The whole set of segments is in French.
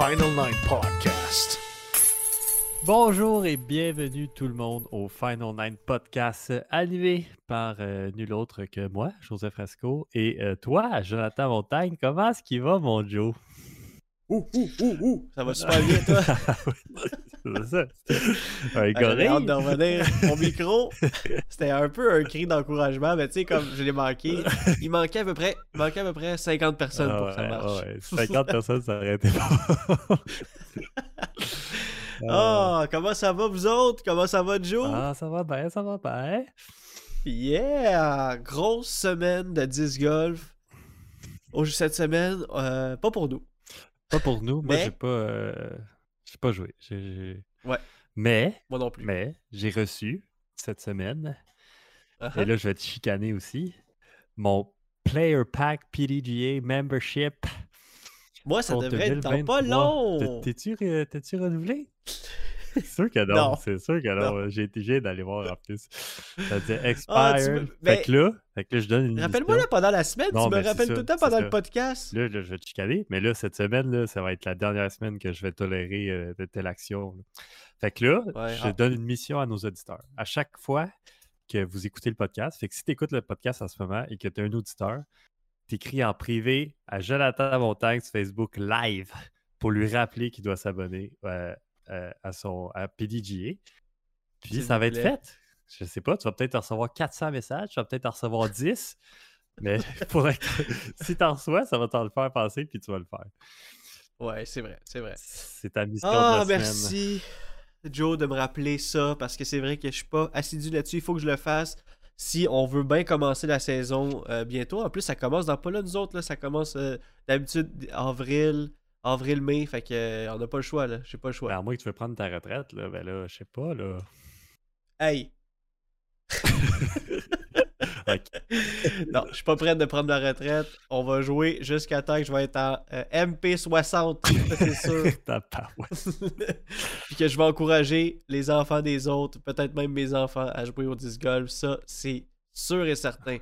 Final Nine Podcast. Bonjour et bienvenue tout le monde au Final Nine Podcast animé par euh, nul autre que moi, Joseph Fresco, et euh, toi, Jonathan Montagne. Comment est-ce qu'il va, mon Joe? Ouh, ouh, ouh, ouh, ça va super bien, toi. C'est ça. Un J'avais hâte gorille. de revenir. Mon micro, c'était un peu un cri d'encouragement, mais tu sais, comme je l'ai manqué, il manquait à peu près, il manquait à peu près 50 personnes pour que ça Ah marche. ouais, 50 personnes, ça aurait été bon. Ah, comment ça va, vous autres? Comment ça va, Joe? Ah, ça va bien, ça va bien. Yeah! Grosse semaine de disc golf. Oh, cette semaine, euh, pas pour nous. Pas pour nous. Moi, Mais- j'ai pas, euh, j'ai pas joué. J'ai- j'ai- Ouais. Mais, Moi non plus. mais, j'ai reçu cette semaine, Uh-huh. et là, je vais te chicaner aussi, mon Player Pack PDGA Membership. Moi, ça pour devrait être dans 2023. pas long. T'es- T'es-tu re- t'es-tu renouvelé? C'est sûr que non. Non. C'est sûr que non. J'ai été obligé d'aller voir en plus. Ça expired. Ah, tu me- Fait que là, fait que là, je donne une Rappelle-moi là pendant la semaine, Non, tu me c'est rappelles ça, tout le temps pendant ça. le podcast? Là, là, je vais te chicaner, mais là, cette semaine, là, ça va être la dernière semaine que je vais tolérer euh, de telle action. là. Fait que là, Ouais, je ah. donne une mission à nos auditeurs. À chaque fois que vous écoutez le podcast, fait que si tu écoutes le podcast en ce moment et que tu es un auditeur, t'écris en privé à Jonathan Montagne sur Facebook live pour lui rappeler qu'il doit s'abonner euh, euh, à son à PDGA. Puis ça va être fait. Je sais pas, tu vas peut-être en recevoir 400 messages, tu vas peut-être en recevoir 10. Mais pour être... si t'en reçois, ça va t'en le faire passer, puis tu vas le faire. Ouais, c'est vrai, c'est vrai. C'est ta mission Ah, de la semaine. merci, Joe, de me rappeler ça, parce que c'est vrai que je suis pas assidu là-dessus. Il faut que je le fasse si on veut bien commencer la saison euh, bientôt. En plus, ça commence dans pas là, nous autres. Là, ça commence euh, d'habitude avril, avril-mai. Fait que euh, on n'a pas le choix, là. J'ai pas le choix. Ben, à moins que tu veux prendre ta retraite, là, ben là, je sais pas, là. Hey! Ok. non, je suis pas prêt de prendre la retraite. On va jouer jusqu'à temps que je vais être en euh, MP60, ça, c'est sûr. Puis que je vais encourager les enfants des autres, peut-être même mes enfants, à jouer au disc golf. Ça, c'est sûr et certain.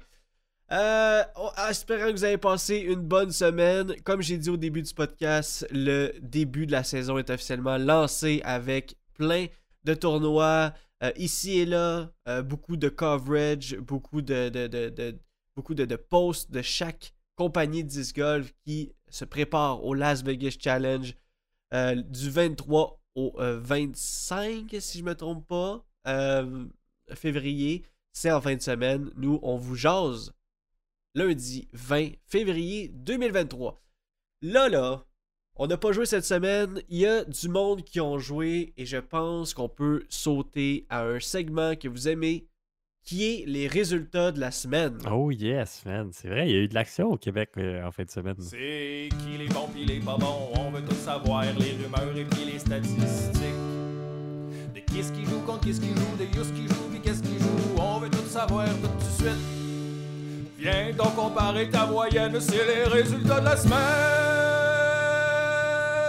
Euh, espérant que vous avez passé une bonne semaine. Comme j'ai dit au début du podcast, le début de la saison est officiellement lancé avec plein de tournois euh, ici et là, euh, beaucoup de coverage, beaucoup de, beaucoup de, posts de chaque compagnie de disc golf qui se prépare au Las Vegas Challenge euh, du 23 au euh, 25, si je me trompe pas, février. C'est en fin de semaine. Nous, on vous jase lundi 20 février 2023. Là, là, on n'a pas joué cette semaine. Il y a du monde qui ont joué et je pense qu'on peut sauter à un segment que vous aimez qui est les résultats de la semaine. Oh yes, man. C'est vrai, il y a eu de l'action au Québec euh, en fin de semaine. C'est qui les bons pis les pas bons, on veut tout savoir, les rumeurs et puis les statistiques. De qui est-ce qui joue contre qui est-ce qui joue, de Yus qui joue puis qu'est-ce qui joue, on veut tout savoir tout de suite. Viens donc comparer ta moyenne, c'est les résultats de la semaine.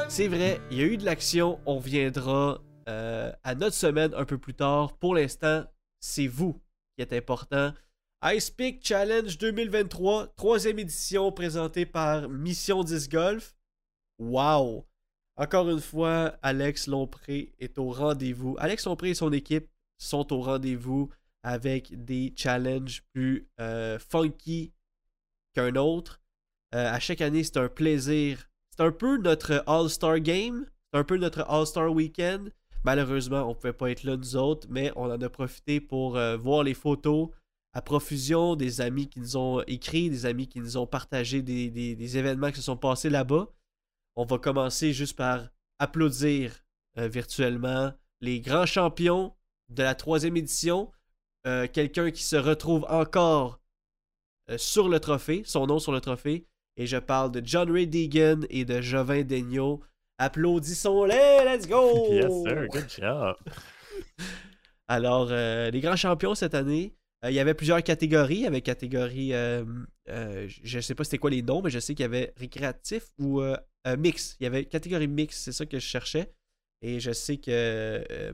C'est vrai, il y a eu de l'action. On viendra euh, à notre semaine un peu plus tard. Pour l'instant, c'est vous qui est important. Ice Peak Challenge 2023, troisième édition présentée par Mission 10 Golf. Wow! Encore une fois, Alex Lompré est au rendez-vous. Alex Lompré et son équipe sont au rendez-vous avec des challenges plus euh, funky qu'un autre. Euh, à chaque année, c'est un plaisir. C'est un peu notre All-Star Game. C'est un peu notre All-Star Weekend. Malheureusement, on ne pouvait pas être là, nous autres, mais on en a profité pour euh, voir les photos à profusion, des amis qui nous ont écrit, des amis qui nous ont partagé des, des- événements qui se sont passés là-bas. On va commencer juste par applaudir virtuellement les grands champions de la troisième édition. Euh, Quelqu'un qui se retrouve encore euh, sur le trophée, son nom sur le trophée. Et je parle de John Ray Deegan et de Jovin Daigneault. Applaudissons-les, let's go! Yes, sir. Good job. Alors, euh, les grands champions cette année, il y avait plusieurs catégories. Il y avait catégorie, je ne sais pas c'était quoi les noms, mais je sais qu'il y avait récréatif ou mix. Il y avait catégorie mix, c'est ça que je cherchais. Et je sais que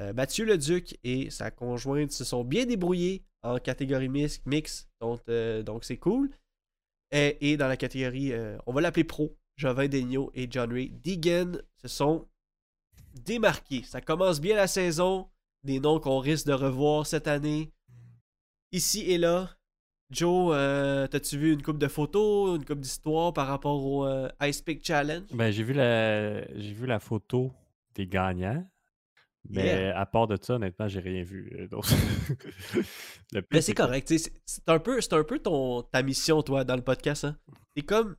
euh, Mathieu Leduc et sa conjointe se sont bien débrouillés en catégorie mix, euh, donc c'est cool. Et, dans la catégorie, euh, on va l'appeler pro, Jovin Daigneault et John Ray Deegan se sont démarqués. Ça commence bien la saison des noms qu'on risque de revoir cette année. Ici et là. Joe, euh, t'as-tu vu une coupe de photos, une coupe d'histoire par rapport au Ice Pick Challenge? Ben, j'ai vu j'ai vu la photo des gagnants. Mais Yeah. à part de ça, honnêtement, j'ai rien vu. euh, donc. Mais c'est correct, c'est un peu, un peu ton, ta mission, toi, dans le podcast. Hein? T'es comme,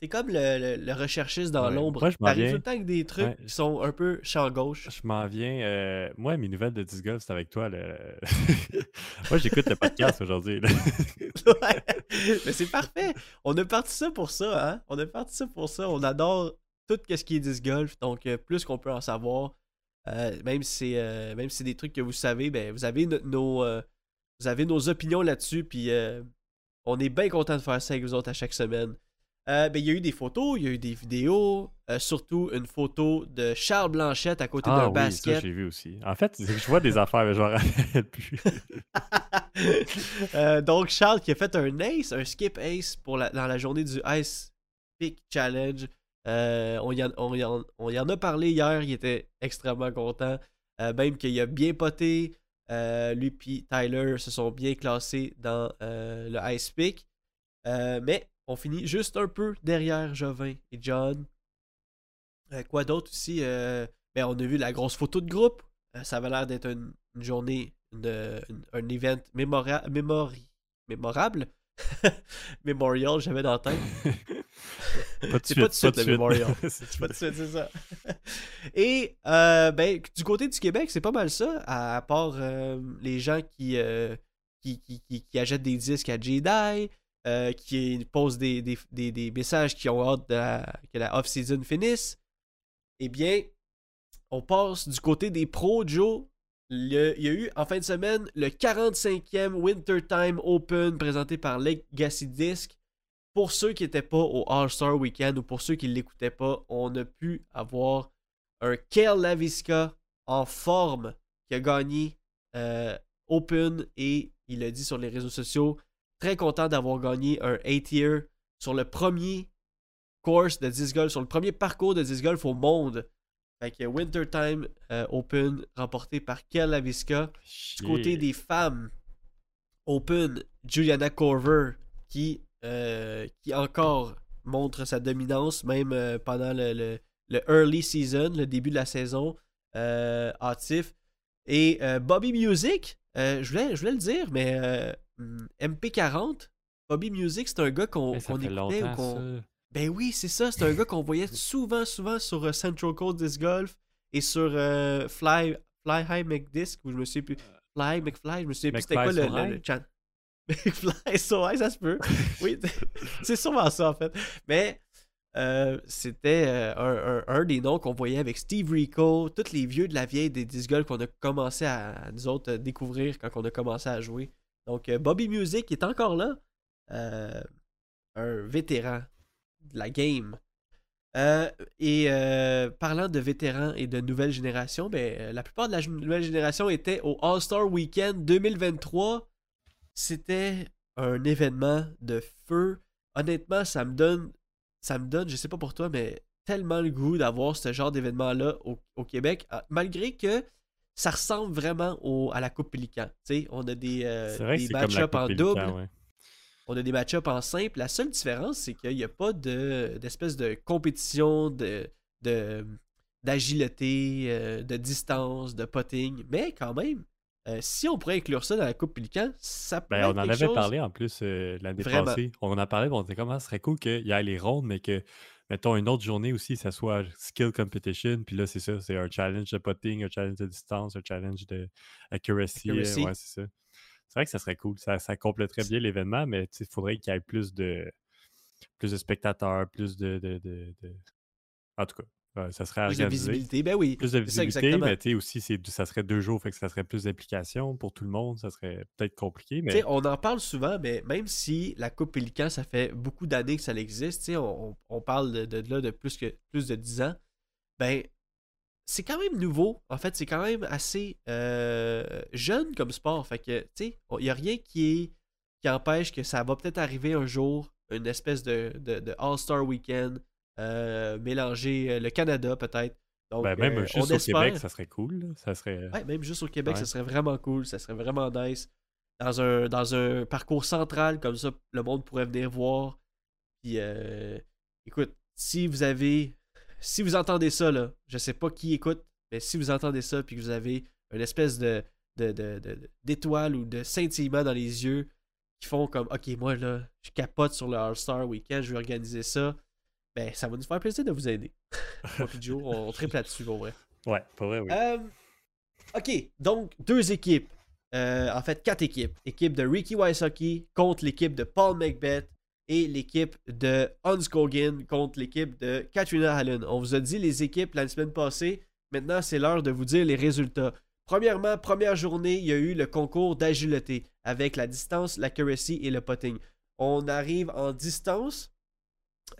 t'es comme le, le- le recherchiste dans Ouais. l'ombre. Moi, je m'en T'arrives viens- tout le temps avec des trucs Ouais. qui sont un peu champ gauche. Je m'en viens. euh, moi, mes nouvelles de Disc Golf, c'est avec toi. le- moi, j'écoute le podcast aujourd'hui. Ouais. Mais c'est parfait. On a parti ça pour ça, hein? On a parti ça pour ça. On adore tout ce qui est disc golf. Donc, euh, plus qu'on peut en savoir, même si c'est euh, même si c'est des trucs que vous savez, ben, vous avez no- nos, euh, vous avez nos opinions là-dessus. Puis, euh, on est bien content de faire ça avec vous autres à chaque semaine. Euh, ben, il y a eu des photos, il y a eu des vidéos, euh, surtout une photo de Charles Blanchette à côté Ah d'un oui, ça, basket. j'ai vu aussi. En fait, je vois des affaires, mais je m'en rappelle plus. Euh, donc, Charles qui a fait un ace, un skip ace pour la- dans la journée du Ice Peak Challenge. Euh, on, y en, a parlé hier, il était extrêmement content. Euh, même qu'il a bien poté. Euh, lui et Tyler se sont bien classés dans le Ice Peak. Mais on finit juste un peu derrière Jovin et John. Quoi d'autre aussi ben, On a vu la grosse photo de groupe. Ça avait l'air d'être une, journée, un event mémora- mémori- mémorable. Memorial, j'avais dans la tête. Pas de C'est pas de suite, le Memorial. Pas de suite, c'est ça. Et euh, ben, du côté du Québec, c'est pas mal ça, à, part euh, les gens qui, euh, qui, qui, qui, qui achètent des disques à Jedi, qui posent des, des, des, des messages qui ont hâte de la- que la off-season finisse. Eh bien, on passe du côté des pros, Joe. Le- il y a eu en fin de semaine le 45e Wintertime Open présenté par Legacy Disc. Pour ceux qui n'étaient pas au All-Star Weekend ou pour ceux qui ne l'écoutaient pas, on a pu avoir un Kale Laviska en forme qui a gagné euh, Open et il a dit sur les réseaux sociaux très content d'avoir gagné un 8-year sur le premier course de disc golf, sur le premier parcours de disc golf au monde. Fait que Wintertime euh, Open remporté par Kel Laviska. Du côté des femmes, Open, Juliana Corver qui, euh, qui encore montre sa dominance, même euh, pendant le, le- le early season, le début de la saison, euh, hâtif. Et euh, Bobby Music, je, voulais, je voulais le dire, mais euh, hum, MP40, Bobby Music, c'est un gars qu'on fait écoutait ou. Ben oui, c'est ça. C'est un gars qu'on voyait souvent, souvent sur Central Coast Disc Golf et sur Fly, Fly High McDisc, où je me sais plus. Fly McFly, je me souviens plus c'était quoi le, le, le chan- So high, ça se peut. Oui, c'est sûrement ça en fait. Mais euh, c'était euh, un, un- un des noms qu'on voyait avec Steve Rico, tous les vieux de la vieille des disc golf qu'on a commencé à, à nous autres euh, découvrir quand on a commencé à jouer. Donc euh, Bobby Music est encore là. Un vétéran de la game. Et parlant de vétérans et de nouvelle génération, ben, la plupart de la nouvelle génération était au All-Star Weekend 2023. C'était un événement de feu. Honnêtement, ça me donne, ça me donne, je sais pas pour toi, mais tellement le goût d'avoir ce genre d'événement-là au, Québec, ah, malgré que ça ressemble vraiment au, à la Coupe Pélican. on a des, des match-ups en double. On a des match-ups en simple. La seule différence, c'est qu'il n'y a pas d'espèce de, compétition de, d'agilité, euh, de distance, de potting. Mais quand même, euh, si on pourrait inclure ça dans la Coupe Pélican, ça pourrait ben, On en avait parlé en plus euh, l'année passée. On en a parlé, on était comment ce serait cool qu'il y ait les rondes, mais que, mettons, une autre journée aussi, ça soit skill competition. Puis là, c'est ça, c'est un challenge de potting, un challenge de distance, un challenge de accuracy. ouais, c'est ça. C'est vrai que ça serait cool. Ça, ça compléterait bien l'événement, mais il faudrait qu'il y ait plus de plus de spectateurs, plus de. de, En tout cas, ça serait Plus de visibilité, ben oui. Plus de visibilité, mais aussi, ça serait deux jours, fait que ça serait plus d'implication pour tout le monde. Ça serait peut-être compliqué, mais... on en parle souvent, mais même si la Coupe Pélican, ça fait beaucoup d'années que ça existe, on, on, parle de, de, là de plus, que, plus de 10 ans, ben c'est quand même nouveau. En fait, c'est quand même assez euh, jeune comme sport. Fait que, tu sais, il n'y a rien qui, qui empêche que ça va peut-être arriver un jour, une espèce de, de, All-Star Weekend, mélanger euh, le Canada peut-être. Ben, même juste au Québec, ça serait cool. Ça serait... Ouais, même juste au Québec, ça serait vraiment cool. Ça serait vraiment nice. Dans un, dans un parcours central, comme ça, le monde pourrait venir voir. Puis, écoute, si vous avez si vous entendez ça, là, je sais pas qui écoute, mais si vous entendez ça puis que vous avez une espèce de, d'étoile ou de scintillement dans les yeux qui font comme OK, moi là, je capote sur le All-Star Weekend, je vais organiser ça, ben ça va nous faire plaisir de vous aider. moi et Joe, on, on triple là-dessus, pour vrai. Ouais, pour vrai, oui. Euh, OK, donc deux équipes. Euh, en fait, quatre équipes. Équipe de Ricky Wysocki contre l'équipe de Paul Macbeth et l'équipe de Hans Kogan contre l'équipe de Katrina Allen. On vous a dit les équipes la semaine passée. Maintenant, c'est l'heure de vous dire les résultats. Premièrement, première journée, il y a eu le concours d'agilité avec la distance, l'accuracy et le potting. On arrive en distance.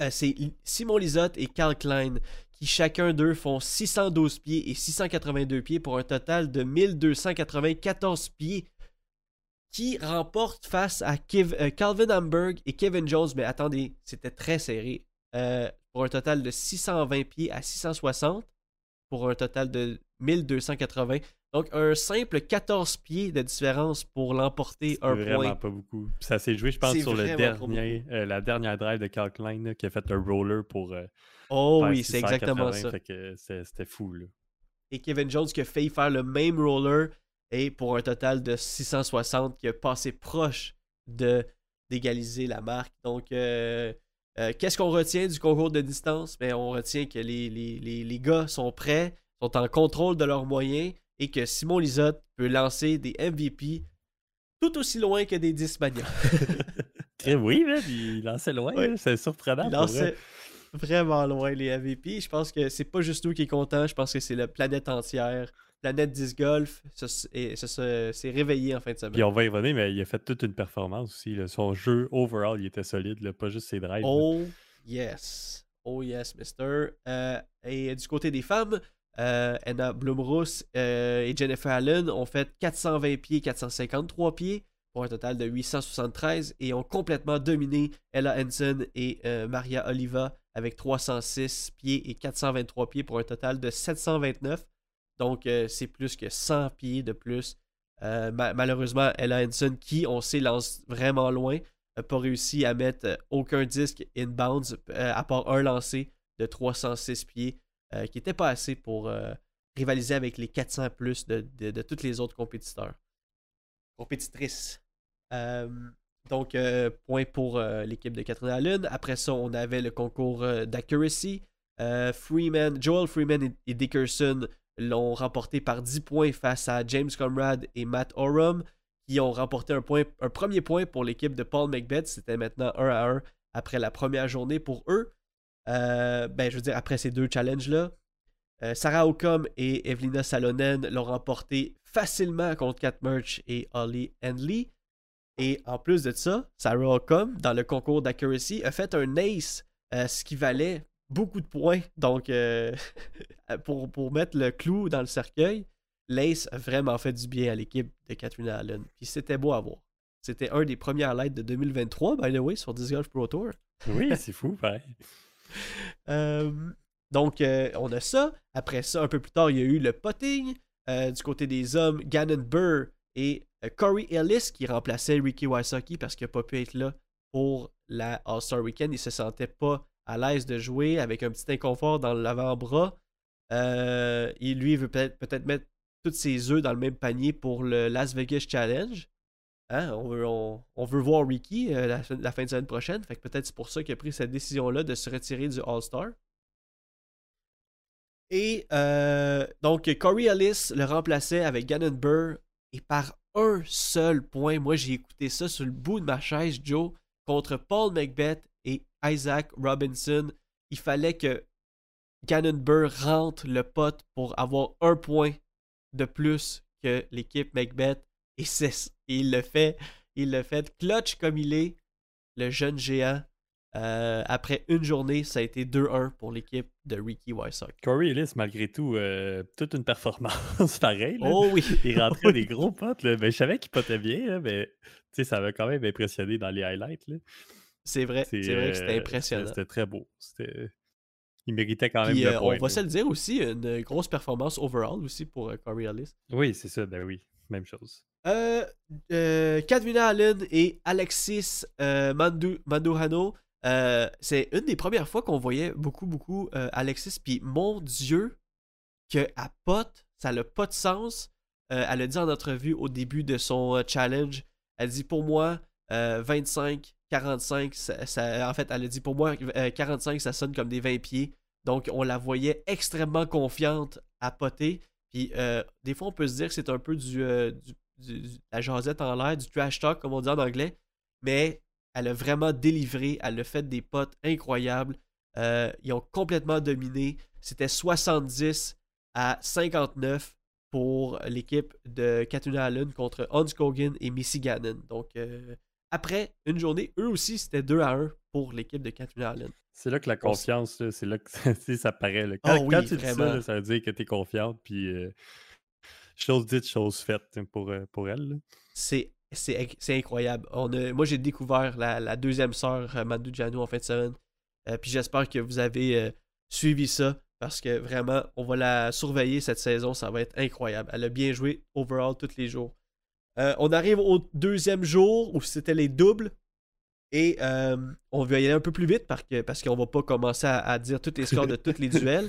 Euh, c'est Simon Lisotte et Carl Klein qui chacun d'eux font 612 pieds et 682 pieds pour un total de 1294 pieds qui remporte face à euh, Calvin Hamburg et Kevin Jones. Mais attendez, c'était très serré. Euh, pour un total de 620 pieds à 660 pour un total de 1280. Donc un simple 14 pieds de différence pour l'emporter un point. vraiment pas beaucoup. Ça s'est joué, je pense, sur le dernier, euh, la dernière drive de Carl Klein qui a fait un roller pour. oh oui, c'est exactement ça. C'était fou. Là. Et Kevin Jones qui a failli faire le même roller et pour un total de 660 qui a passé proche de d'égaliser la marque. Donc, euh, euh, qu'est-ce qu'on retient du concours de distance? Ben, on retient que les, les, gars sont prêts, sont en contrôle de leurs moyens et que Simon Lisotte peut lancer des MVP tout aussi loin que des 10 oui, mais il lançait loin, c'est surprenant. Il lançait vraiment loin les MVP. Je pense que c'est pas juste nous qui est content, je pense que c'est la planète entière Planète Disc Golf ça, s'est réveillé en fin de semaine. Puis on va y revenir, mais il a fait toute une performance aussi. Son jeu overall, il était solide, pas juste ses drives. Oh yes. Oh yes, mister. Euh, et du côté des femmes, euh, Anna euh, et Jennifer Allen ont fait 420 pieds, 453 pieds pour un total de 873 et ont complètement dominé Ella Henson et Maria Oliva avec 306 pieds et 423 pieds pour un total de 729. Donc, euh, c'est plus que 100 pieds de plus. Euh, malheureusement, Ella Henson, qui on sait lance vraiment loin, n'a pas réussi à mettre euh, aucun disque inbounds à part un lancé de 306 pieds, qui n'était pas assez pour rivaliser avec les 400 plus de, de, tous les autres compétiteurs. Compétitrices. donc, point pour l'équipe de Catherine Allen. Après ça, on avait le concours d'accuracy. Freeman, Joel Freeman et Dickerson l'ont remporté par 10 points face à James Conrad et Matt Oram, qui ont remporté un, point, un premier point pour l'équipe de Paul Macbeth. C'était maintenant 1 à 1 après la première journée pour eux. Euh, ben, je veux dire, après ces deux challenges-là. Euh, Sarah Ocom et Evelina Salonen l'ont remporté facilement contre Kat Merch et Holly Henley. Et en plus de ça, Sarah Ocom, dans le concours d'accuracy, a fait un ace, euh, ce qui valait beaucoup de points. Donc, pour, pour mettre le clou dans le cercueil, l'Ace a vraiment fait du bien à l'équipe de Katrina Allen. Puis c'était beau à voir. C'était un des premiers highlights de 2023, by the way, sur Disc Golf Pro Tour. Oui, c'est fou, pareil. Euh, donc, euh, on a ça. Après ça, un peu plus tard, il y a eu le potting. Euh, du côté des hommes, Gannon Burr et Corey Ellis qui remplaçaient Ricky Wysocki parce qu'il n'a pas pu être là pour la All-Star Weekend. Il se sentait pas à l'aise de jouer avec un petit inconfort dans l'avant-bras. Et lui, il veut peut-être peut mettre tous ses œufs dans le même panier pour le Las Vegas Challenge. Hein, On, veut, voir Ricky euh, la, fin de semaine prochaine. Fait que peut-être c'est pour ça qu'il a pris cette décision-là de se retirer du All-Star. Et euh, donc, Corey Ellis le remplaçait avec Gannon Burr. Et par un seul point, moi j'ai écouté ça sur le bout de ma chaise, Joe, contre Paul Macbeth et Isaac Robinson. Il fallait que Gannon Burr rentre le pote pour avoir un point de plus que l'équipe Macbeth. Et, il le fait. Il le fait clutch comme il est, le jeune géant. Euh, après une journée, ça a été 2-1 pour l'équipe de Ricky Wysocki. Corey Ellis, malgré tout, euh, toute une performance pareille. Oh oui! Il rentrait des gros potes. Là. Ben, je savais qu'il potait bien, là, mais ça m'a quand même impressionné dans les highlights. C'est vrai, c'est vrai que c'était euh, impressionnant. C'était très beau. Il méritait quand même Puis le euh, point. on va là. se le dire aussi, une grosse performance overall aussi pour Corey Ellis. Oui, c'est ça. Ben oui, même chose. Euh, euh, Kadvina Allen et Alexis euh, Mandu, Manduhano, euh, c'est une des premières fois qu'on voyait beaucoup, beaucoup euh, Alexis. Puis mon Dieu, que à ça n'a pas de sens. Elle a dit en entrevue au début de son challenge, elle dit pour moi, euh, 25, 45, ça, en fait, elle a dit pour moi, euh, 45, ça sonne comme des 20 pieds. Donc, on la voyait extrêmement confiante à poter. Puis, des fois, on peut se dire que c'est un peu du, du- du- du- la jasette en l'air, du trash talk, comme on dit en anglais. Mais elle a vraiment délivré. Elle a fait des potes incroyables. Euh, ils ont complètement dominé. C'était 70 à 59 pour l'équipe de Katuna Allen contre Hans Kogan et Missy Gannon. Donc, euh, après une journée, eux aussi, c'était 2 à 1 pour l'équipe de Katuna Allen. C'est là que la confiance, c'est là que ça, paraît. là. Quand, Oh quand tu dis ça, là, ça veut dire que tu es confiante. Puis, euh, chose dite, chose faite hein, pour, euh, pour elle. C'est c'est inc- c'est incroyable. On a- moi, j'ai découvert la, la deuxième sœur, euh, Manu Jano, en fin de semaine. Euh, puis j'espère que vous avez euh, suivi ça. Parce que vraiment, on va la surveiller cette saison. Ça va être incroyable. Elle a bien joué overall tous les jours. Euh, on arrive au deuxième jour où c'était les doubles. Et on va y aller un peu plus vite parce que parce qu'on va pas commencer à, à dire tous les scores de tous les duels.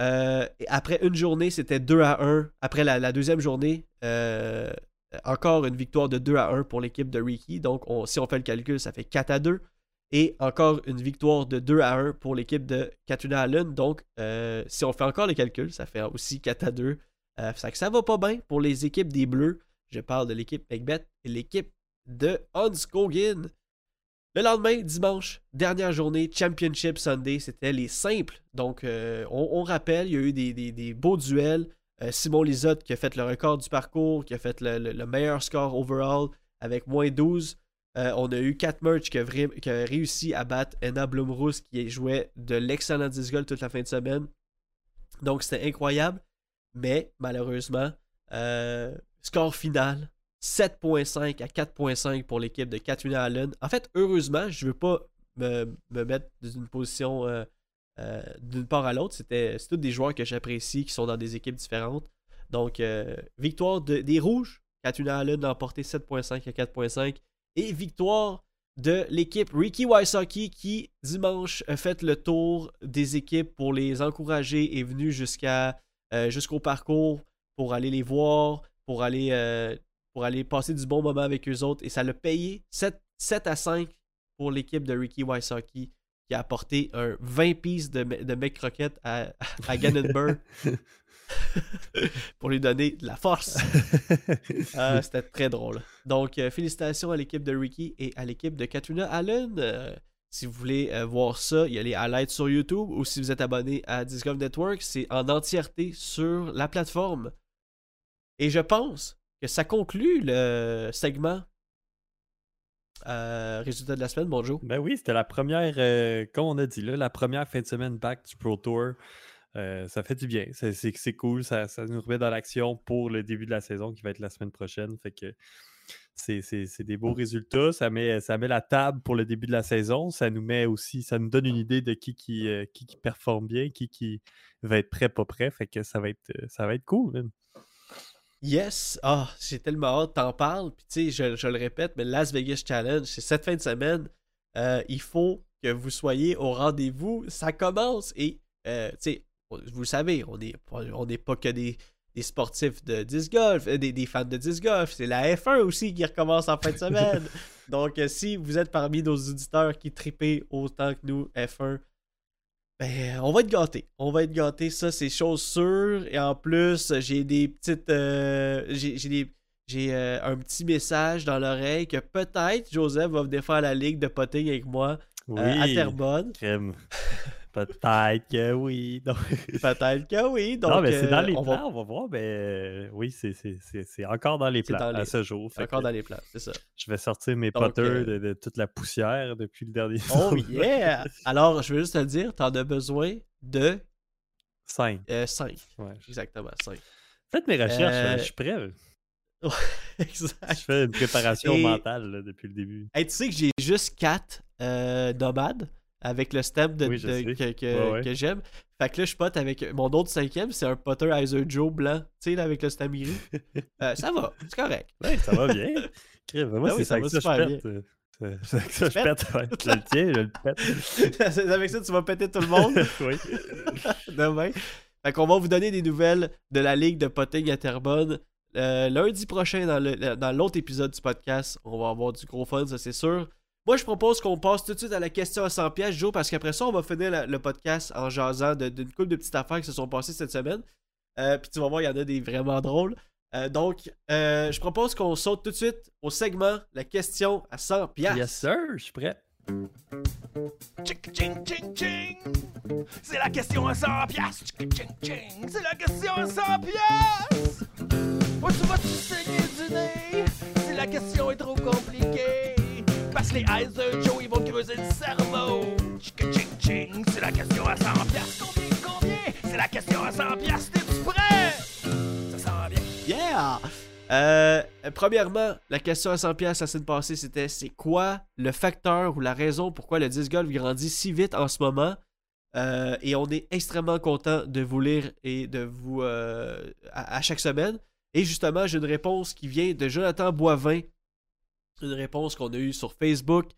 Euh, après une journée, c'était 2 à 1. Après la, deuxième journée, euh, encore une victoire de 2 à 1 pour l'équipe de Ricky. Donc, on- si on fait le calcul, ça fait 4 à 2. Et encore une victoire de 2 à 1 pour l'équipe de Katuna Allen. Donc, euh, si on fait encore le calcul, ça fait aussi 4 à 2. Euh, ça, ça va pas bien pour les équipes des Bleus. Je parle de l'équipe Macbeth et l'équipe de Hans Kogan. Le lendemain, dimanche, dernière journée, Championship Sunday, c'était les simples. Donc, euh, on, rappelle, il y a eu des, beaux duels. Euh, Simon Lisotte qui a fait le record du parcours, qui a fait le, le- le meilleur score overall avec moins 12. Euh, on a eu Kat Merch qui a, réussi à battre Anna Blumrous qui jouait de l'excellent disc toute la fin de semaine. Donc, c'était incroyable. Mais, malheureusement, score final, 7.5 à 4.5 pour l'équipe de Katrina Allen. En fait, heureusement, je ne veux pas me, me mettre dans une position euh, euh, d'une part à l'autre. C'était tous des joueurs que j'apprécie qui sont dans des équipes différentes. Donc, euh, victoire de- des Rouges. Katrina Allen a emporté 7.5 à 4.5. Et victoire de l'équipe Ricky Wysocki qui, dimanche, a fait le tour des équipes pour les encourager et est venu jusqu'au parcours pour aller les voir, pour aller, pour aller passer du bon moment avec eux autres. Et ça l'a payé 7, 7 à 5 pour l'équipe de Ricky Wysocki qui a apporté un 20 pieces de, de mec croquette à, à Gannonburg pour lui donner de la force. Ah, C'était très drôle. Donc, euh, félicitations à l'équipe de Ricky et à l'équipe de Katrina Allen. Euh, si vous voulez euh, voir ça, il y a les highlights sur YouTube ou si vous êtes abonné à Discover Network, c'est en entièreté sur la plateforme. Et je pense que ça conclut le segment Euh, résultat de la semaine, bonjour. Ben oui, c'était la première, euh, comme on a dit là, la première fin de semaine back du Pro Tour. Euh, ça fait du bien. C'est, cool. Ça, nous remet dans l'action pour le début de la saison qui va être la semaine prochaine. Fait que c'est, des beaux résultats. Ça met, ça met la table pour le début de la saison. Ça nous met aussi, ça nous donne une idée de qui qui, euh, qui, qui performe bien, qui, qui va être prêt, pas prêt. Fait que ça va être, ça va être cool, man. Yes! Ah, j'ai tellement hâte, t'en parles. Puis tu sais, je, je le répète, mais Las Vegas Challenge, c'est cette fin de semaine. Euh, il faut que vous soyez au rendez-vous. Ça commence et, euh, tu sais, vous le savez, on n'est on pas que des, des sportifs de disc golf, euh, des, des fans de disc golf. C'est la F1 aussi qui recommence en fin de semaine. Donc, si vous êtes parmi nos auditeurs qui tripez autant que nous, F1, ben, on va être gâtés. On va être gâtés, ça, c'est chose sûre. Et en plus, j'ai des petites. euh, j'ai j'ai des- j'ai euh, un petit message dans l'oreille que peut-être Joseph va venir faire la ligue de potting avec moi Oui, euh, à Terrebonne. crème. Peut-être que oui. Peut-être que oui. Donc, non, mais c'est dans euh, les on plans, va on va voir. Mais euh, oui, c'est, c'est, c'est, c'est encore dans les C'est plans dans à ce jour. Fait encore dans les plans, c'est ça. Je vais sortir mes Donc, euh, de, de toute la poussière depuis le dernier Oh yeah! Alors, je veux juste te le dire, t'en as besoin de 5. 5. Ouais. Exactement, 5. Faites mes recherches, Euh, hein, je suis prêt. Je exact. fais une préparation Et- mentale là, depuis le début. Hey, tu sais que j'ai juste 4 nomades avec le stem de, Oui, je de- sais. que, que- Ouais, ouais. que j'aime. Fait que là, je pote avec mon autre cinquième, c'est un Potter Heiser Joe blanc, tu sais, là, avec le stem gris. Euh, ça va, c'est correct. Ouais, ça va bien. Moi, oui, c'est ça ça que super je pète. euh, C'est avec ça je pète. Je le tiens, je le pète. Avec ça, tu vas péter tout le monde oui. demain. Fait qu'on va vous donner des nouvelles de la Ligue de potting à Terrebonne. Euh, lundi prochain, dans le- dans l'autre épisode du podcast, on va avoir du gros fun, ça c'est sûr. Moi, je propose qu'on passe tout de suite à la question à 100 pièces, Joe, parce qu'après ça, on va finir la- le podcast en jasant de- d'une couple de petites affaires qui se sont passées cette semaine. Euh, Puis tu vas voir, il y en a des vraiment drôles. Euh, donc, euh, je propose qu'on saute tout de suite au segment la question à 100 pièces. Yes, sir, je suis prêt. C'est la question à 100 piastres. Tchic, ching, ching. C'est la question à 100 piastres. Où tu vas-tu saigner du nez? Si la question est trop compliquée? Que les eyes de Joe, ils vont creuser le cerveau. Ching, ching. C'est la question à 100 piastres. Combien, combien? C'est la question à 100 piastres. T'es-tu prêt? Ça sent bien. Yeah! Euh, premièrement, la question à 100 pièces la semaine passée, c'était c'est quoi le facteur ou la raison pourquoi le disc golf grandit si vite en ce moment? Euh, et on est extrêmement content de vous lire et de vous euh, à chaque semaine. Et justement, j'ai une réponse qui vient de Jonathan Boivin. Une réponse qu'on a eue sur Facebook.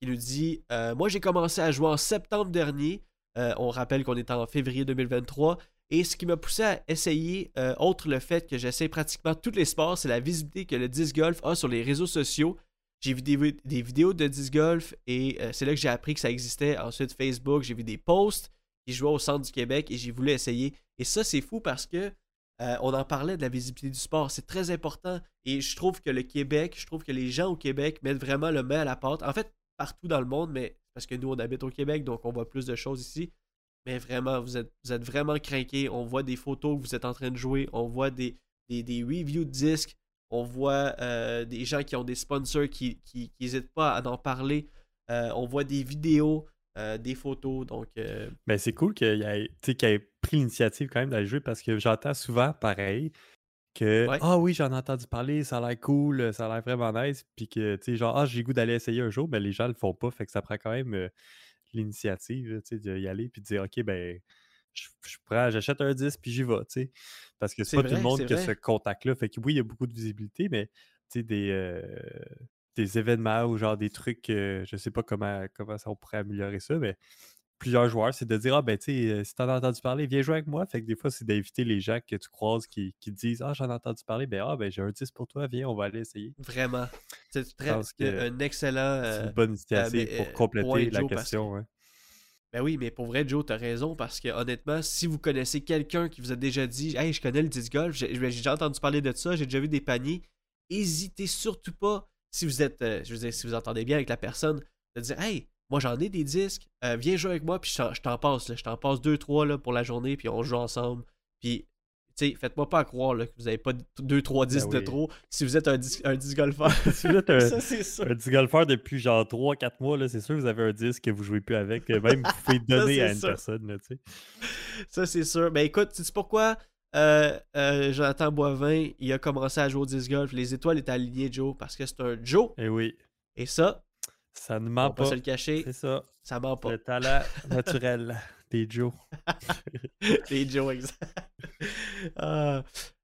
Il nous dit euh, Moi, j'ai commencé à jouer en septembre dernier. Euh, on rappelle qu'on est en février 2023. Et ce qui m'a poussé à essayer, euh, outre le fait que j'essaie pratiquement tous les sports, c'est la visibilité que le disc golf a sur les réseaux sociaux. J'ai vu des, des vidéos de disc golf et euh, c'est là que j'ai appris que ça existait. Ensuite, Facebook, j'ai vu des posts qui jouaient au centre du Québec et j'ai voulu essayer. Et ça, c'est fou parce que euh, on en parlait de la visibilité du sport. C'est très important. Et je trouve que le Québec, je trouve que les gens au Québec mettent vraiment le main à la pâte. En fait, partout dans le monde, mais parce que nous, on habite au Québec, donc on voit plus de choses ici. Mais vraiment, vous êtes, vraiment craqués. On voit des photos que vous êtes en train de jouer. On voit des, des, reviews de disques. On voit euh, des gens qui ont des sponsors qui n'hésitent pas à en parler. Euh, on voit des vidéos, euh, des photos. Donc, euh, Ben, c'est cool qu'il ait, qu'il ait pris l'initiative quand même d'aller jouer parce que j'entends souvent pareil que Ouais. Ah oui, j'en ai entendu parler, ça a l'air cool, ça a l'air vraiment nice, puis que tu sais, genre Ah, j'ai goût d'aller essayer un jour, mais les gens le font pas, fait que ça prend quand même euh, l'initiative là, tu sais, d'y aller puis de dire OK, ben je, je prends, j'achète un 10 puis j'y vais, tu sais. Parce que c'est pas tout vrai, le monde qui a ce contact-là. Fait que oui, il y a beaucoup de visibilité, mais tu sais, des, euh, des événements ou genre des trucs, euh, je sais pas comment, comment ça, on pourrait améliorer ça, mais plusieurs joueurs, c'est de dire Ah ben tu sais, euh, si t'en as entendu parler, viens jouer avec moi. Fait que des fois, c'est d'inviter les gens que tu croises qui, qui disent Ah, j'en ai entendu parler, ben ah ben j'ai un 10 pour toi, viens, on va aller essayer. vraiment, c'est un excellent. C'est euh, une bonne initiative mais, pour euh, compléter la Joe, question. hein. Ben oui, mais pour vrai, Joe, t'as raison parce que honnêtement, si vous connaissez quelqu'un qui vous a déjà dit Hey, je connais le disc golf, j'ai j'ai déjà entendu parler de ça, j'ai déjà vu des paniers, hésitez surtout pas, si vous êtes, euh, je veux dire, si vous entendez bien avec la personne, de dire Hey, moi j'en ai des disques, euh, viens jouer avec moi, puis je t'en- passe, là, je t'en passe deux, trois là, pour la journée, puis on joue ensemble. Puis, tu sais, faites-moi pas croire là, que vous avez pas 2-3 disques de oui. trop si vous êtes un, dis- un disc golfeur. si vous êtes un, ça, un petit golfeur depuis genre 3-4 mois, là, c'est sûr que vous avez un disque que vous jouez plus avec. Même vous pouvez donner à une sûr. personne. Là, tu sais. Ça, c'est sûr. Ben écoute, sais-tu pourquoi euh, euh, Jonathan Boivin, il a commencé à jouer au disc golf. Les étoiles étaient alignées, Joe, parce que c'est un Joe. Et Eh oui, Et ça, ça ne on ment va pas pas. se le cacher, C'est ça. ça ment pas. Le talent naturel des Joe. Les Joe, exact. Ah.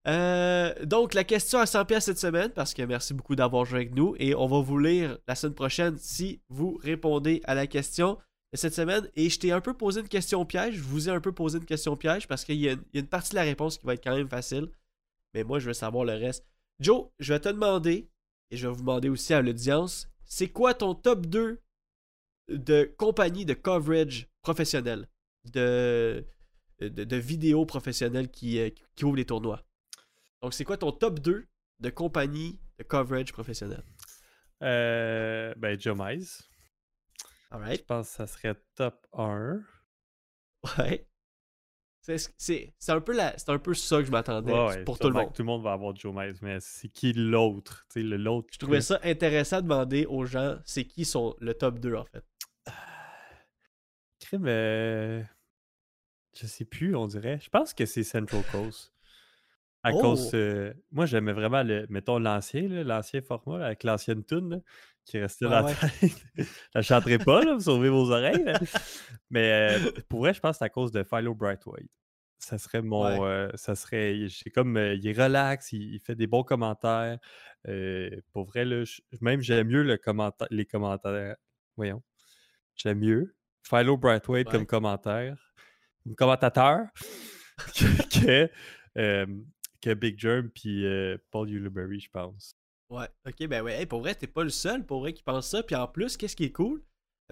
Euh, donc, la question à 100 pièces cette semaine, parce que merci beaucoup d'avoir joué avec nous, et on va vous lire la semaine prochaine si vous répondez à la question cette semaine. Et je t'ai un peu posé une question piège, je vous ai un peu posé une question piège, parce qu'il y, y a une partie de la réponse qui va être quand même facile, mais moi, je veux savoir le reste. Joe, je vais te demander, et je vais vous demander aussi à l'audience, c'est quoi ton top 2 de compagnie de coverage professionnel, de, de, de vidéos professionnelles qui, euh, qui ouvrent les tournois? Donc, c'est quoi ton top 2 de compagnie de coverage professionnel? Euh, ben, Joe Mize. Je pense que ça serait top 1. Ouais. C'est c'est- c'est un, peu la- c'est un peu ça que je m'attendais Ouais, ouais, pour tout le monde. Tout le monde va avoir Joe Mize, mais c'est qui l'autre? L'autre. Je trouvais ça intéressant de demander aux gens c'est qui sont le top 2 en fait? Crime, euh, je sais plus, on dirait. Je pense que c'est Central Coast. À Oh! cause. euh, moi, j'aimais vraiment, le, mettons, l'ancien, l'ancien format, là, avec l'ancienne tune qui restait Ouais, dans la ouais. tête. Je la chanterai pas, là, vous sauvez vos oreilles. là. Mais euh, pour vrai, je pense que c'est à cause de Philo Brightwhite. Ça serait mon. euh, ça serait. C'est comme. euh, il est relax, il, il fait des bons commentaires. Pour vrai, là, je- même j'aime mieux le commenta- les commentaires. Voyons. J'aime mieux. Philo Brightwhite Ouais. comme commentaire. Comme commentateur. que, que, que Big Germ puis Paul Uliberry, je pense. Ouais, ok, ben ouais, Hey, pour vrai, t'es pas le seul pour vrai qui pense ça. Puis en plus, qu'est-ce qui est cool?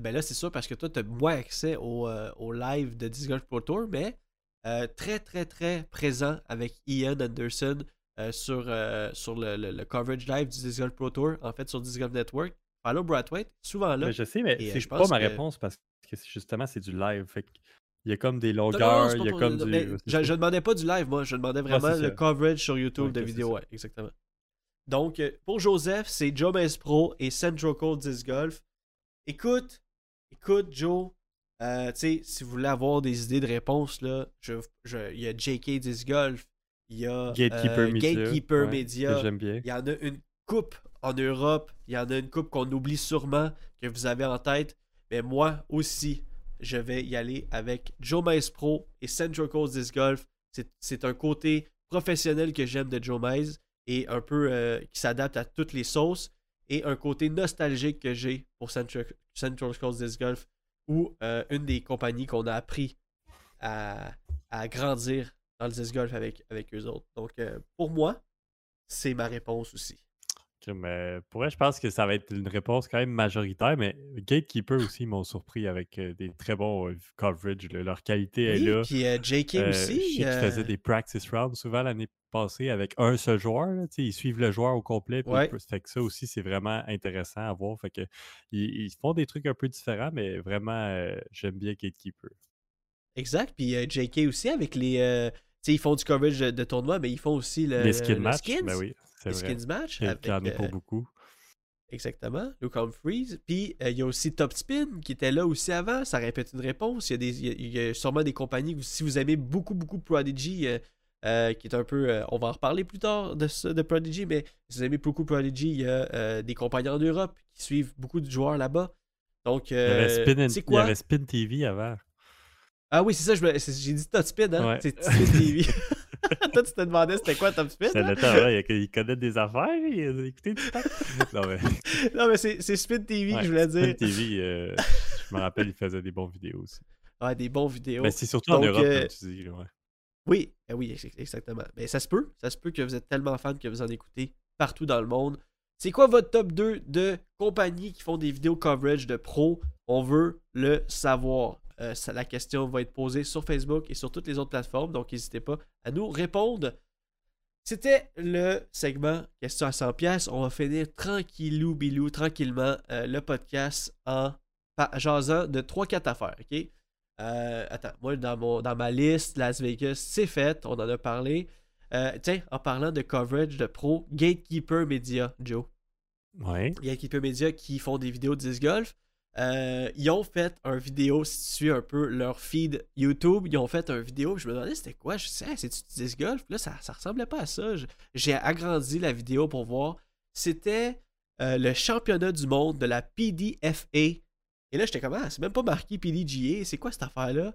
Ben là, c'est sûr parce que toi, t'as moins accès au, euh, au live de Disc Golf Pro Tour, mais euh, très, très, très présent avec Ian Anderson euh, sur, euh, sur le, le- le coverage live du Disc Golf Pro Tour, en fait, sur Disc Golf Network. Follow Brightwhite, souvent là. Mais je sais, mais c'est pas ma que- réponse parce que justement, c'est du live. Fait que il y a comme des Non, non, longueurs, il y a pour- comme du. c'est je, je demandais pas du live, moi. Je demandais vraiment le ça. coverage sur YouTube Ouais, de vidéos. Ouais, exactement. Donc, euh, pour Joseph, c'est Joe Pro et Central Cold Disc Golf. Écoute, écoute, Joe. euh, tu sais, si vous voulez avoir des idées de réponses, là, je, je- il y a JK Disc Golf, il y a Gatekeeper euh, Media. Gatekeeper ouais, il y en a une coupe en Europe. Il y en a une coupe qu'on oublie sûrement, que vous avez en tête. Mais moi aussi, je vais y aller avec Joe Mize Pro et Central Coast Disc Golf. C'est- un côté professionnel que j'aime de Joe Mize et un peu euh, qui s'adapte à toutes les sauces. Et un côté nostalgique que j'ai pour Central, Central Coast Disc Golf, ou euh, une des compagnies qu'on a appris à, à grandir dans le disc golf avec, avec eux autres. Donc, euh, pour moi, c'est ma réponse aussi. Mais pour vrai, je pense que ça va être une réponse quand même majoritaire, mais Gatekeeper aussi m'ont surpris avec des très bons coverage. là. Leur qualité est Oui, là. puis JK aussi. je sais qu'ils faisaient des practice rounds souvent l'année passée avec un seul joueur. là, ils suivent le joueur au complet. Ouais. ils fait que ça aussi, c'est vraiment intéressant à voir. Fait que, ils, ils font des trucs un peu différents, mais vraiment, euh, j'aime bien Gatekeeper. Exact. Puis euh, JK aussi avec les. euh, ils font du coverage de, de tournoi, mais ils font aussi le, Les skins le match, skins. ben oui, les vrai. skins match. Il y en a pour euh, beaucoup. Exactement. Luke Humphries. Puis euh, il y a aussi Top Spin qui était là aussi avant. Ça répète une réponse. Il y a, des, il y a- il y a sûrement des compagnies. Si vous aimez beaucoup, beaucoup Prodigy, euh, euh, qui est un peu. euh, on va en reparler plus tard de, ça, de Prodigy, mais si vous aimez beaucoup Prodigy, il y a euh, des compagnies en Europe qui suivent beaucoup de joueurs là-bas. Donc, Il y avait Spin, and- c'est il y quoi? avait Spin TV avant. Ah oui, c'est ça, j'ai dit Top Spin, hein? Ouais. C'est Spin TV. Toi, tu te demandais c'était quoi Top Spin? C'est le temps, il, il connaît des affaires, il a écouté du temps. Non, mais, Non, mais c'est Spin TV ouais, que je voulais Spin dire. TV, euh, je me rappelle, il faisait des bons vidéos aussi. Ouais, des bons vidéos. Mais c'est surtout en Europe, euh, comme tu dis. là, ouais. Oui, eh oui, ex- exactement. Mais ça se peut. Ça se peut que vous êtes tellement fan que vous en écoutez partout dans le monde. C'est quoi votre top 2 de compagnies qui font des vidéos coverage de pro? On veut le savoir. Euh, la question va être posée sur Facebook et sur toutes les autres plateformes, donc n'hésitez pas à nous répondre. C'était le segment Question à 100 pièces. On va finir tranquillou bilou, tranquillement, euh, le podcast en jasant de 3-4 affaires, ok? Euh, attends, moi, dans, mon, dans ma liste, Las Vegas, c'est fait, on en a parlé. Euh, tiens, en parlant de coverage de pro, Gatekeeper Media, Joe. Ouais. Gatekeeper Media qui font des vidéos de disc golf. Euh, ils ont fait un vidéo, si tu suis un peu leur feed YouTube, ils ont fait un vidéo, je me demandais c'était quoi, je sais, c'est du disc golf, Puis là ça, ça ressemblait pas à ça, j'ai agrandi la vidéo pour voir, c'était euh, le championnat du monde de la PDFA, et là j'étais comme, ah, c'est même pas marqué PDGA, c'est quoi cette affaire-là?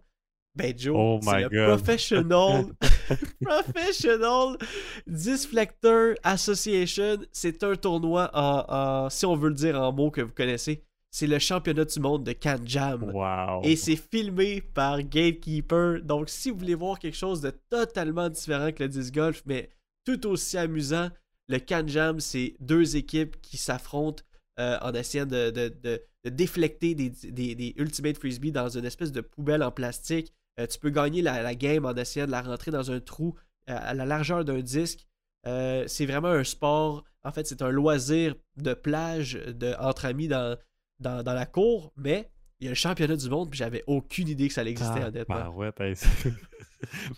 Ben Joe, Oh c'est le God. Professional, Professional Disflector Association, c'est un tournoi en, en- si on veut le dire en mots que vous connaissez, c'est le championnat du monde de Can Jam. Wow. Et c'est filmé par Gatekeeper. Donc, si vous voulez voir quelque chose de totalement différent que le disc golf, mais tout aussi amusant, le Can Jam, c'est deux équipes qui s'affrontent euh, en essayant de, de- de- de déflecter des, des- des Ultimate Frisbee dans une espèce de poubelle en plastique. Euh, tu peux gagner la, la game en essayant de la rentrer dans un trou euh, à la largeur d'un disque. C'est vraiment un sport. En fait, c'est un loisir de plage de, entre amis dans, dans, dans la cour, mais il y a le championnat du monde, puis j'avais aucune idée que ça existait, Ah, honnêtement. ben ouais, t'as-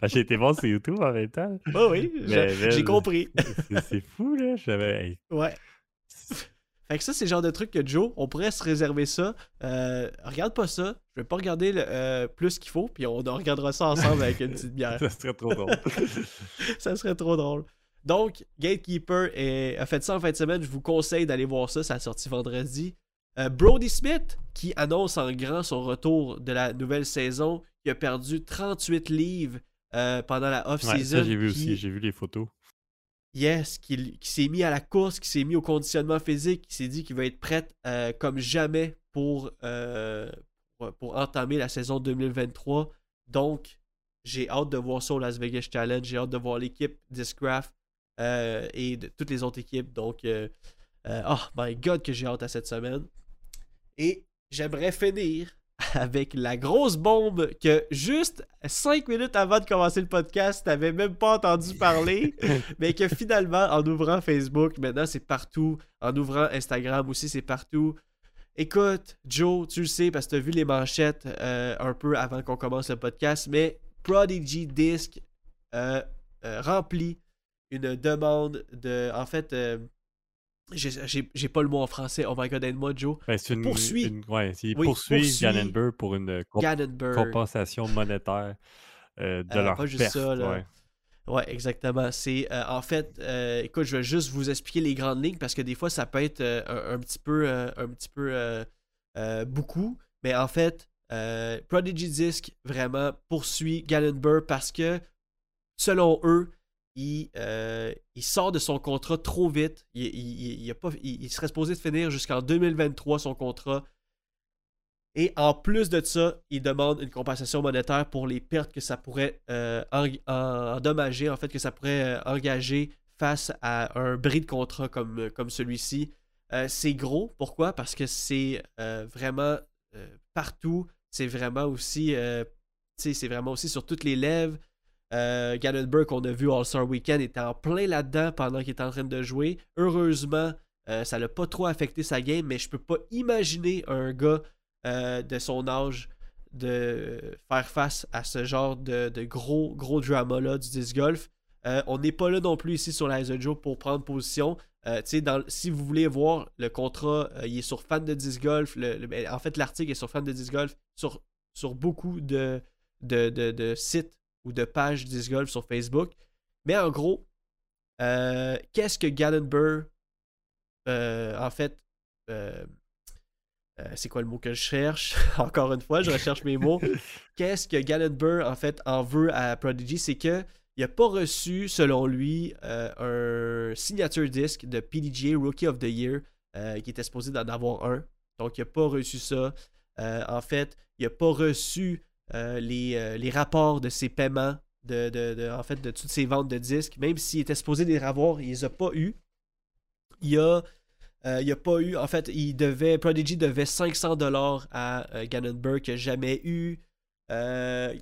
Ben, J'ai été voir sur YouTube en même temps. Ouais, oui, j'ai compris. C'est- fou, là. J'avais. Ouais. Fait que ça, c'est le genre de truc que Joe, on pourrait se réserver ça. Euh, regarde pas ça. Je vais pas regarder le, euh, plus qu'il faut, puis on, regardera ça ensemble avec une petite bière. Ça serait trop drôle. ça serait trop drôle. Donc, Gatekeeper est- a fait ça en fin de semaine. Je vous conseille d'aller voir ça. Ça a sorti vendredi. Euh, Brody Smith, qui annonce en grand son retour de la nouvelle saison, qui a perdu 38 livres euh, pendant la Ouais, off-season. ça, j'ai vu aussi. J'ai vu les photos. Yes, qui, s'est mis à la course, qui s'est mis au conditionnement physique, qui s'est dit qu'il va être prêt euh, comme jamais pour, euh, pour, pour entamer la saison 2023. Donc, j'ai hâte de voir ça au Las Vegas Challenge. J'ai hâte de voir l'équipe Discraft euh, et de toutes les autres équipes. Donc, oh my god, que j'ai hâte à cette semaine. Et j'aimerais finir avec la grosse bombe que juste 5 minutes avant de commencer le podcast, t'avais même pas entendu parler mais que finalement, en ouvrant Facebook, maintenant c'est partout, en ouvrant Instagram aussi, c'est partout. Écoute, Joe, tu le sais parce que tu as vu les manchettes euh, un peu avant qu'on commence le podcast, mais Prodigy Disc euh, euh, remplit une demande de. En fait, j'ai- pas le mot en français. Oh my god, aide-moi, Joe. Ben, c'est une, Poursuit. une- ouais, ils Oui, poursuivent pour une comp- compensation monétaire euh, de Euh, leur pas juste perte. ça, là. ouais. Ouais, exactement. C'est euh, en fait, euh, écoute, je vais juste vous expliquer les grandes lignes parce que des fois ça peut être un, un petit peu, un petit peu beaucoup, mais en fait, Prodigy Disc vraiment poursuit Gallenberg parce que selon eux, il, euh, il sort de son contrat trop vite. Il, pas, serait supposé de finir jusqu'en 2023 son contrat. Et en plus de ça, il demande une compensation monétaire pour les pertes que ça pourrait euh, en- en- endommager, en fait, que ça pourrait euh, engager face à un bris de contrat comme, comme celui-ci. C'est gros. Pourquoi? Parce que c'est vraiment partout. C'est vraiment aussi. c'est vraiment aussi sur toutes les lèvres. Euh, Gannonburg, qu'on a vu All-Star Weekend, était en plein là-dedans pendant qu'il était en train de jouer. Heureusement, euh, ça l'a pas trop affecté sa game, mais je peux pas imaginer un gars euh, de son âge de faire face à ce genre de, gros, gros drama-là du disc golf. Euh, on n'est pas là non plus ici sur la Joe pour prendre position. Si vous voulez voir le contrat, il est sur fan de disc golf. Ben, en fait, l'article est sur fan de disc golf sur, sur beaucoup de, de- de sites ou de pages disc golf sur Facebook. Mais en gros, euh, qu'est-ce que Gallenberg, euh, en fait, euh, c'est quoi le mot que je cherche? Encore une fois, je recherche mes mots. Qu'est-ce que Gallenberg, en fait, en veut à Prodigy? C'est que il n'a pas reçu, selon lui, un signature disc de PDGA Rookie of the Year, qui était supposé d'en avoir un. Donc, il n'a pas reçu ça. En fait, il n'a pas reçu les, euh, les rapports de ses paiements, de, de- en fait, de toutes ses ventes de disques. Même s'il était supposé les avoir, il les a pas eu. Il a, euh, il a pas eu, en fait, il devait, Prodigy devait 500 dollars à euh, Gannonburg qu'il n'a jamais eu. Euh,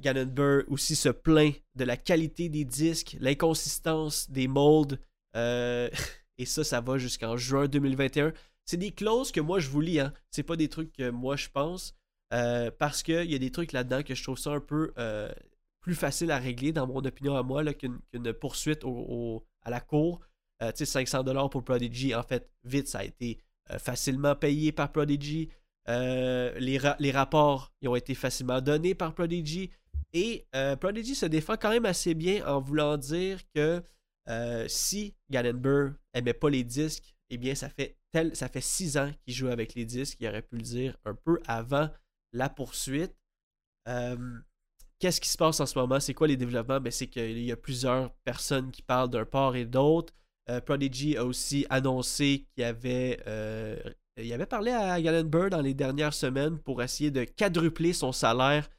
aussi se plaint de la qualité des disques, l'inconsistance des molds. euh, et ça, ça va jusqu'en juin 2021. C'est des clauses que moi je vous lis, hein. C'est pas des trucs que moi je pense. Euh, parce qu'il y a des trucs là-dedans que je trouve ça un peu euh, plus facile à régler, dans mon opinion à moi, qu'une, poursuite au- à la cour. Euh, tu sais, 500$ pour Prodigy, en fait, vite, ça a été facilement payé par Prodigy. Les, les rapports ils ont été facilement donnés par Prodigy. Et Prodigy se défend quand même assez bien en voulant dire que si Gallenberg aimait pas les disques, eh bien, ça fait, tel, ça fait six ans qu'il joue avec les disques. Il aurait pu le dire un peu avant la poursuite. Euh, Qu'est-ce qui se passe en ce moment? C'est quoi les développements? Ben, c'est qu'il y a plusieurs personnes qui parlent d'un part et d'autre. Euh, Prodigy a aussi annoncé qu'il avait, euh, parlé à Gallenberg dans les dernières semaines pour essayer de quadrupler son salaire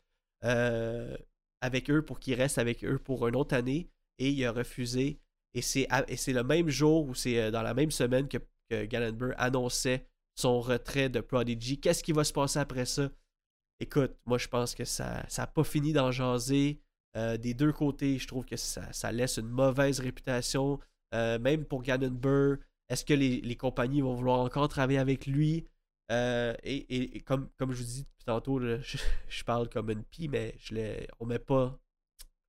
avec eux pour qu'il reste avec eux pour une autre année. Et il a refusé. Et c'est, le même jour ou c'est dans la même semaine que, que annonçait son retrait de Prodigy. Qu'est-ce qui va se passer après ça? Écoute, moi je pense que ça n'a pas fini d'en jaser. Euh, des deux côtés, je trouve que ça, ça laisse une mauvaise réputation. Euh, même pour Gallenberg, est-ce que les, les compagnies vont vouloir encore travailler avec lui? Euh, et, et- comme, comme je vous dis depuis tantôt, là, je, je parle comme une pie, mais je on met pas.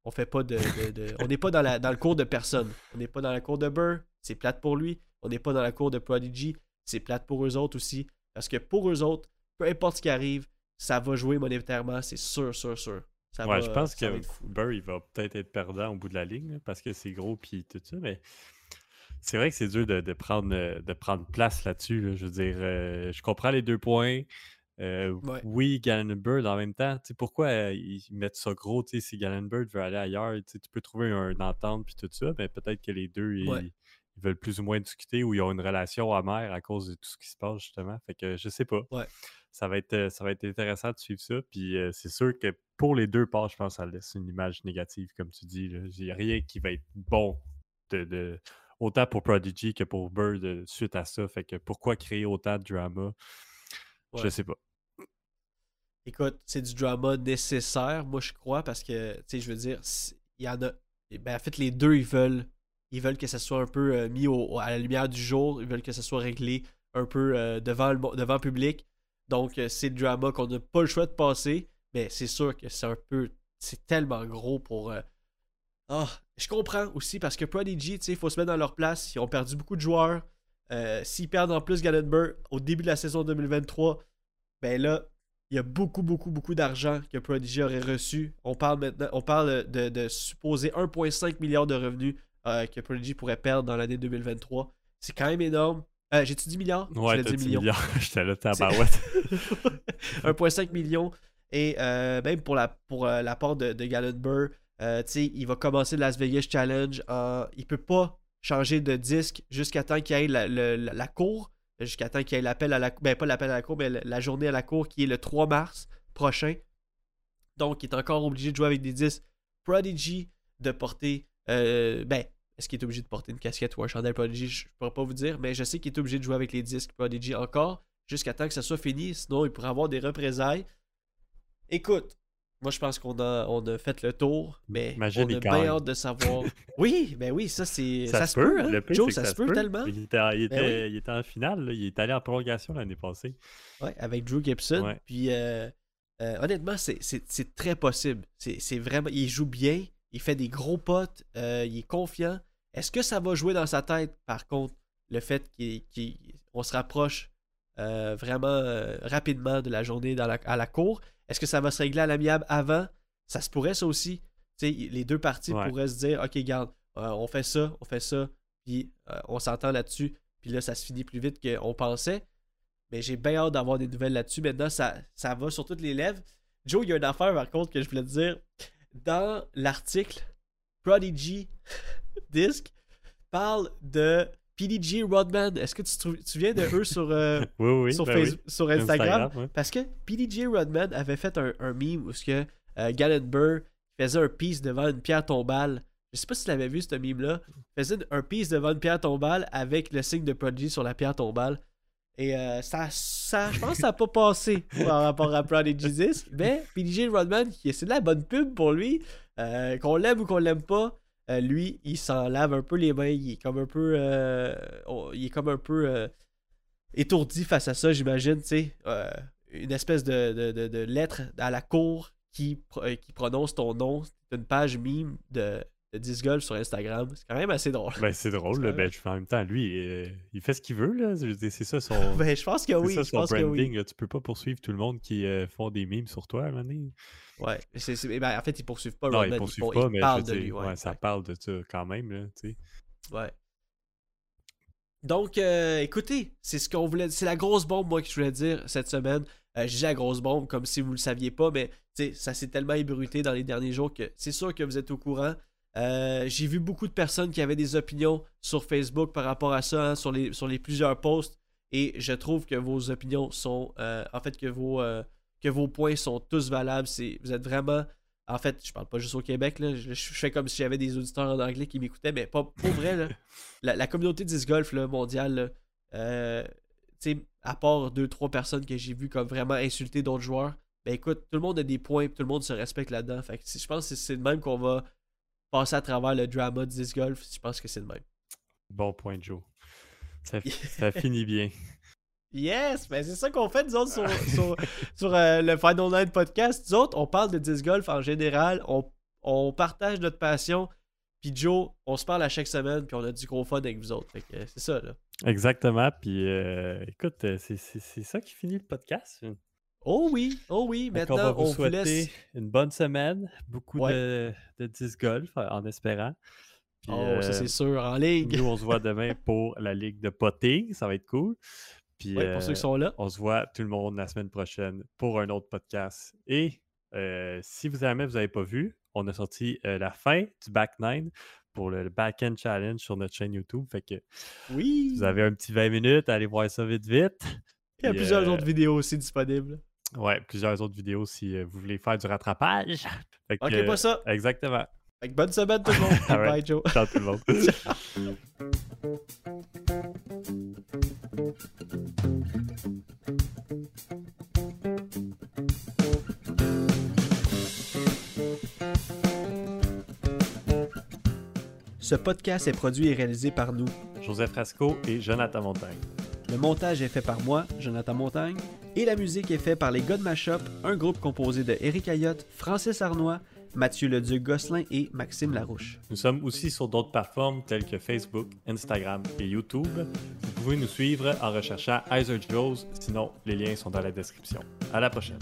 On fait pas de. de- de- on n'est pas dans, la, dans le cours de personne. On n'est pas dans la cour de Burr, c'est plate pour lui. On n'est pas dans la cour de Prodigy, c'est plate pour eux autres aussi. Parce que pour eux autres, peu importe ce qui arrive, ça va jouer monétairement, c'est sûr, sûr, sûr. Ça ouais, va- je pense ça que. Burr, il va peut-être être perdant au bout de la ligne parce que c'est gros puis tout ça, mais c'est vrai que c'est dur de, de prendre, euh, de prendre place là-dessus. là. Je veux dire, euh, je comprends les deux points. Euh, Ouais. Oui, Gallenberg en même temps. tu sais, Pourquoi euh, ils mettent ça gros? Si Gallenberg veut aller ailleurs, tu peux trouver un, une entente puis tout ça, mais peut-être que les deux, ils, Ouais. ils veulent plus ou moins discuter ou ils ont une relation amère à cause de tout ce qui se passe, justement. Fait que je sais pas. Ouais. Ça va être, euh, ça va être intéressant de suivre ça. Puis euh, c'est sûr que pour les deux parts, je pense que ça laisse une image négative, comme tu dis. Il n'y a rien qui va être bon de, de- autant pour Prodigy que pour Bird euh, suite à ça. Fait que pourquoi créer autant de drama? Je Ouais. sais pas. Écoute, c'est du drama nécessaire, moi je crois, parce que, tu sais, je veux dire, il y en a. Ben, en fait, les deux, ils veulent. Ils veulent que ça soit un peu euh, mis au- à la lumière du jour. Ils veulent que ça soit réglé un peu euh, devant, le, devant public. Donc, euh, c'est le drama qu'on n'a pas le choix de passer. Mais c'est sûr que c'est un peu. C'est tellement gros pour. Ah, je comprends aussi parce que Prodigy, tu sais, il faut se mettre dans leur place. Ils ont perdu beaucoup de joueurs. S'ils perdent en plus Gallenberg au début de la saison 2023, ben là, il y a beaucoup, beaucoup, beaucoup d'argent que Prodigy aurait reçu. On parle maintenant, on parle de, de supposé 1,5 milliard de revenus euh, que Prodigy pourrait perdre dans l'année 2023. C'est quand même énorme. Euh, J'ai-tu dit milliard Ouais, Je t'as l'ai dit dit million. milliard. J'étais là, tabarouette. 1,5 million. Et euh, même pour la, pour, la part de, de Gallenberg, il va commencer le Las Vegas Challenge. En, il peut pas changer de disque jusqu'à temps qu'il y ait la, la- la cour. Jusqu'à temps qu'il y ait l'appel à la Ben, pas l'appel à la cour, mais la- la journée à la cour qui est le 3 mars prochain. Donc, il est encore obligé de jouer avec des disques Prodigy, de porter. Euh, ben, est-ce qu'il est obligé de porter une casquette ou un chandail Prodigy? Je ne pourrais pas vous dire, mais je sais qu'il est obligé de jouer avec les disques Prodigy encore jusqu'à temps que ça soit fini. Sinon, il pourrait avoir des représailles. Écoute, moi je pense qu'on a, on a fait le tour, mais Imagine, on a bien hâte de savoir. oui, ben oui, ça c'est. Ça, se peut, hein. Le Joe, ça se peut tellement. Il était, il était- Ben il était en finale. là. Il est allé en prolongation l'année passée. Ouais, avec Drew Gibson. Ouais. Puis euh, euh, honnêtement, c'est- c'est c'est très possible. C'est c'est vraiment. Il joue bien, il fait des gros potes, euh, il est confiant. Est-ce que ça va jouer dans sa tête, par contre, le fait qu'on se rapproche euh, vraiment euh, rapidement de la journée dans la- à la cour? Est-ce que ça va se régler à l'amiable avant? Ça se pourrait, ça aussi. Les deux parties Ouais. pourraient se dire Ok, garde, on fait ça, on fait ça, puis on s'entend là-dessus, puis là, ça se finit plus vite qu'on pensait. Mais j'ai bien hâte d'avoir des nouvelles là-dessus. Maintenant, ça, ça va sur toutes les lèvres. Joe, il y a une affaire par contre que je voulais te dire. Dans l'article, Prodigy Disc parle de PDG Rodman. Est-ce que tu te souviens de eux sur, euh, Oui, oui. sur, ben oui. Facebook- sur Instagram? ouais. Parce que PDG Rodman avait fait un, un meme où ce que euh, Gallenberg faisait un piece devant une pierre tombale. Je sais pas si tu l'avais vu, ce meme-là. Il faisait un piece devant une pierre tombale avec le signe de Prodigy sur la pierre tombale. Et euh, ça, ça, je pense que ça n'a pas passé par rapport à Prodigy Disc. Mais PDG Rodman, c'est de la bonne pub pour lui. Euh, qu'on l'aime ou qu'on l'aime pas, euh, lui, il s'en lave un peu les mains. Il est comme un peu. il est comme un peu. étourdi face à ça, j'imagine, tu une espèce de, de, de- lettre à la cour qui, qui prononce ton nom. C'est une page meme de, de Disc Golf sur Instagram. C'est quand même assez drôle. Ben, c'est drôle, là. Ben, je- en même temps, lui, euh, il fait ce qu'il veut, là. C'est ça son. Ben, je pense que oui. ça Je son pense que branding. oui. là. Tu peux pas poursuivre tout le monde qui euh, font des memes sur toi, donné. Ouais. C'est- c'est- ben, en fait, ils poursuivent pas Non, ils poursuivent pas, mais parlent de dire, lui. Ouais, ouais, ça parle de ça quand même, là, tu sais. Ouais. Donc, euh, écoutez, c'est ce qu'on voulait. C'est la grosse bombe, moi, que je voulais dire cette semaine. Euh, dis la grosse bombe comme si vous le saviez pas, mais ça s'est tellement ébruité dans les derniers jours que c'est sûr que vous êtes au courant. Euh, J'ai vu beaucoup de personnes qui avaient des opinions sur Facebook par rapport à ça, hein, sur, les, sur les plusieurs posts, et je trouve que vos opinions sont. euh, en fait, que vos, euh, que vos points sont tous valables. C'est- Vous êtes vraiment. En fait, je parle pas juste au Québec, là. Je, je fais comme si j'avais des auditeurs en anglais qui m'écoutaient, mais pas pour vrai, là. La, la communauté disc golf là, mondiale, là, à part deux, trois personnes que j'ai vues comme vraiment insulter d'autres joueurs, ben écoute, tout le monde a des points, tout le monde se respecte là-dedans. Fait que je pense que c'est de même qu'on va passer à travers le drama de disc golf. Je pense que c'est de même. Bon point, Joe. Ça, ça finit bien. Yes! Ben c'est ça qu'on fait, nous autres, sur, sur, sur, euh, le Final Night Podcast. Nous autres, on parle de disc golf en général. On, on partage notre passion. Puis Joe, on se parle à chaque semaine, puis on a du gros fun avec vous autres. Euh, c'est ça, là. Exactement. Puis, euh, écoute, c'est ça qui finit le podcast. Oh oui, oh oui. Donc, on va Maintenant, vous on vous laisse. une bonne semaine, beaucoup Ouais. de, de disc golf euh, en espérant. Puis, Oh, ça euh, c'est sûr, en ligue. Nous, on se voit demain pour la ligue de potting. Ça va être cool. Puis, Ouais, pour ceux euh, qui sont là. on se voit tout le monde la semaine prochaine pour un autre podcast. Et euh, si vous jamais vous n'avez pas vu, on a sorti euh, la fin du Back 9 pour le Back-End Challenge sur notre chaîne YouTube. Fait que Oui. vous avez un petit 20 minutes, allez voir ça vite vite. Il y a plusieurs euh, autres vidéos aussi disponibles. Ouais, plusieurs autres vidéos si euh, vous voulez faire du rattrapage. Fait que, Ok, euh, pas ça. Exactement. Fait que bonne semaine tout le monde. All right. Bye Joe. Ciao tout le monde. Ce podcast est produit et réalisé par nous. Joseph Rasco et Jonathan Montagne. Le montage est fait par moi, Jonathan Montagne, et la musique est faite par les God Mashup, un groupe composé de Eric Ayotte, Francis Arnois, Mathieu Leduc Gosselin et Maxime Larouche. Nous sommes aussi sur d'autres plateformes telles que Facebook, Instagram et YouTube. Vous pouvez nous suivre en recherchant Heiser Joes, sinon les liens sont dans la description. À la prochaine.